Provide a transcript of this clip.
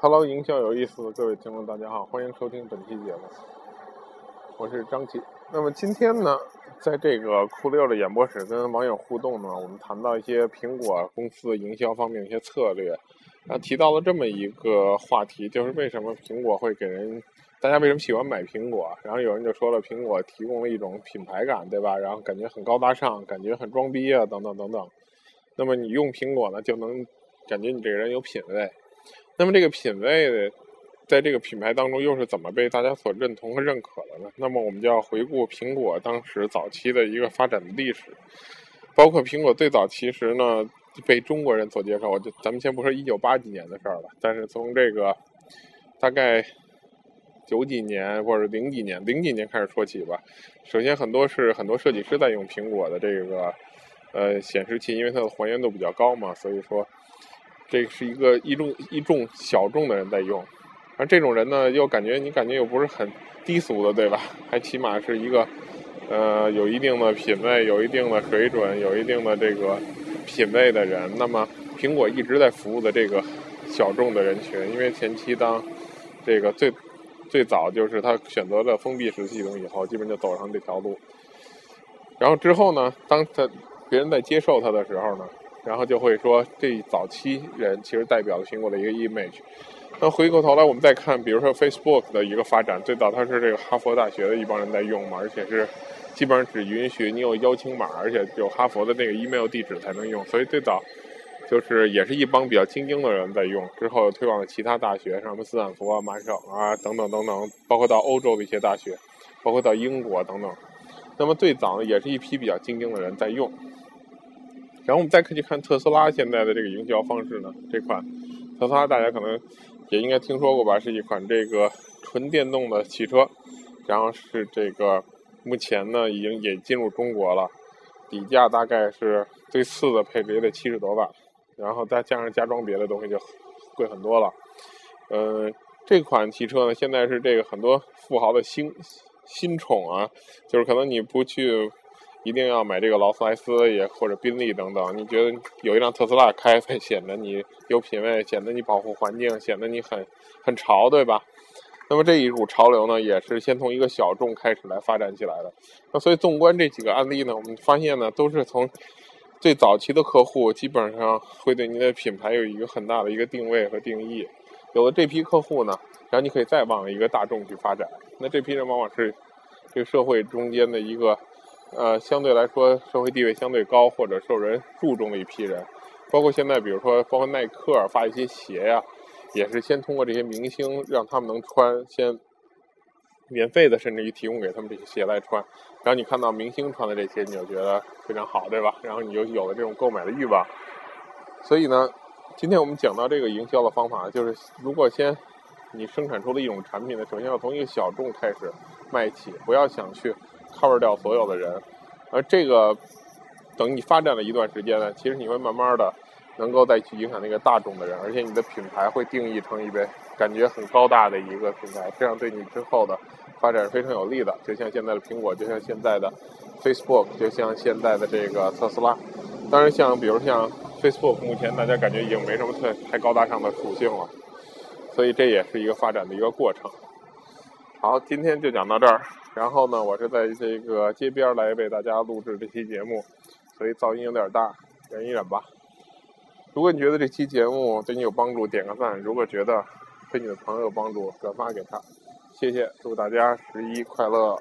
Hello，营销有意思各位听众，大家好，欢迎收听本期节目，我是张琪。那么今天呢，在这个酷六的演播室跟网友互动呢，我们谈到一些苹果公司营销方面的一些策略，然后提到了这么一个话题，就是为什么苹果会给人，大家为什么喜欢买苹果？然后有人就说了，苹果提供了一种品牌感，对吧？然后感觉很高大上，感觉很装逼啊，等等等等。那么你用苹果呢，就能感觉你这个人有品位。那么这个品位，在这个品牌当中又是怎么被大家所认同和认可的呢？那么我们就要回顾苹果当时早期的一个发展的历史，包括苹果最早其实呢被中国人所接受。就咱们先不说一九八几年的事儿了，但是从这个大概九几年或者零几年、零几年开始说起吧。首先很多是很多设计师在用苹果的这个呃显示器，因为它的还原度比较高嘛，所以说。这是一个一众一众小众的人在用，而这种人呢，又感觉你感觉又不是很低俗的，对吧？还起码是一个，呃，有一定的品位、有一定的水准、有一定的这个品位的人。那么，苹果一直在服务的这个小众的人群，因为前期当这个最最早就是他选择了封闭式系统以后，基本就走上这条路。然后之后呢，当他别人在接受他的时候呢？然后就会说，这早期人其实代表了苹果的一个 image。那回过头来，我们再看，比如说 Facebook 的一个发展，最早它是这个哈佛大学的一帮人在用嘛，而且是基本上只允许你有邀请码，而且有哈佛的那个 email 地址才能用。所以最早就是也是一帮比较精英的人在用。之后推广了其他大学，什么斯坦福啊、麻省啊等等等等，包括到欧洲的一些大学，包括到英国等等。那么最早，也是一批比较精英的人在用。然后我们再可以看特斯拉现在的这个营销方式呢，这款特斯拉大家可能也应该听说过吧，是一款这个纯电动的汽车，然后是这个目前呢已经也进入中国了，底价大概是最次的配置也得七十多万，然后再加上加装别的东西就贵很多了。嗯，这款汽车呢现在是这个很多富豪的新新宠啊，就是可能你不去。一定要买这个劳斯莱斯也或者宾利等等，你觉得有一辆特斯拉开才 显得你有品位，显得你保护环境，显得你很很潮，对吧？那么这一股潮流呢，也是先从一个小众开始来发展起来的。那所以纵观这几个案例呢，我们发现呢，都是从最早期的客户基本上会对您的品牌有一个很大的一个定位和定义。有了这批客户呢，然后你可以再往一个大众去发展。那这批人往往是这个社会中间的一个。呃，相对来说，社会地位相对高或者受人注重的一批人，包括现在，比如说，包括耐克发一些鞋呀，也是先通过这些明星让他们能穿，先免费的，甚至于提供给他们这些鞋来穿。然后你看到明星穿的这些，你就觉得非常好，对吧？然后你就有了这种购买的欲望。所以呢，今天我们讲到这个营销的方法，就是如果先你生产出了一种产品呢，首先要从一个小众开始卖起，不要想去。Cover 掉所有的人，而这个等你发展了一段时间呢，其实你会慢慢的能够再去影响那个大众的人，而且你的品牌会定义成一个感觉很高大的一个品牌，这样对你之后的发展是非常有利的。就像现在的苹果，就像现在的 Facebook，就像现在的这个特斯拉。当然，像比如像 Facebook，目前大家感觉已经没什么太太高大上的属性了，所以这也是一个发展的一个过程。好，今天就讲到这儿。然后呢，我是在这个街边来为大家录制这期节目，所以噪音有点大，忍一忍吧。如果你觉得这期节目对你有帮助，点个赞；如果觉得对你的朋友有帮助，转发给他。谢谢，祝大家十一快乐！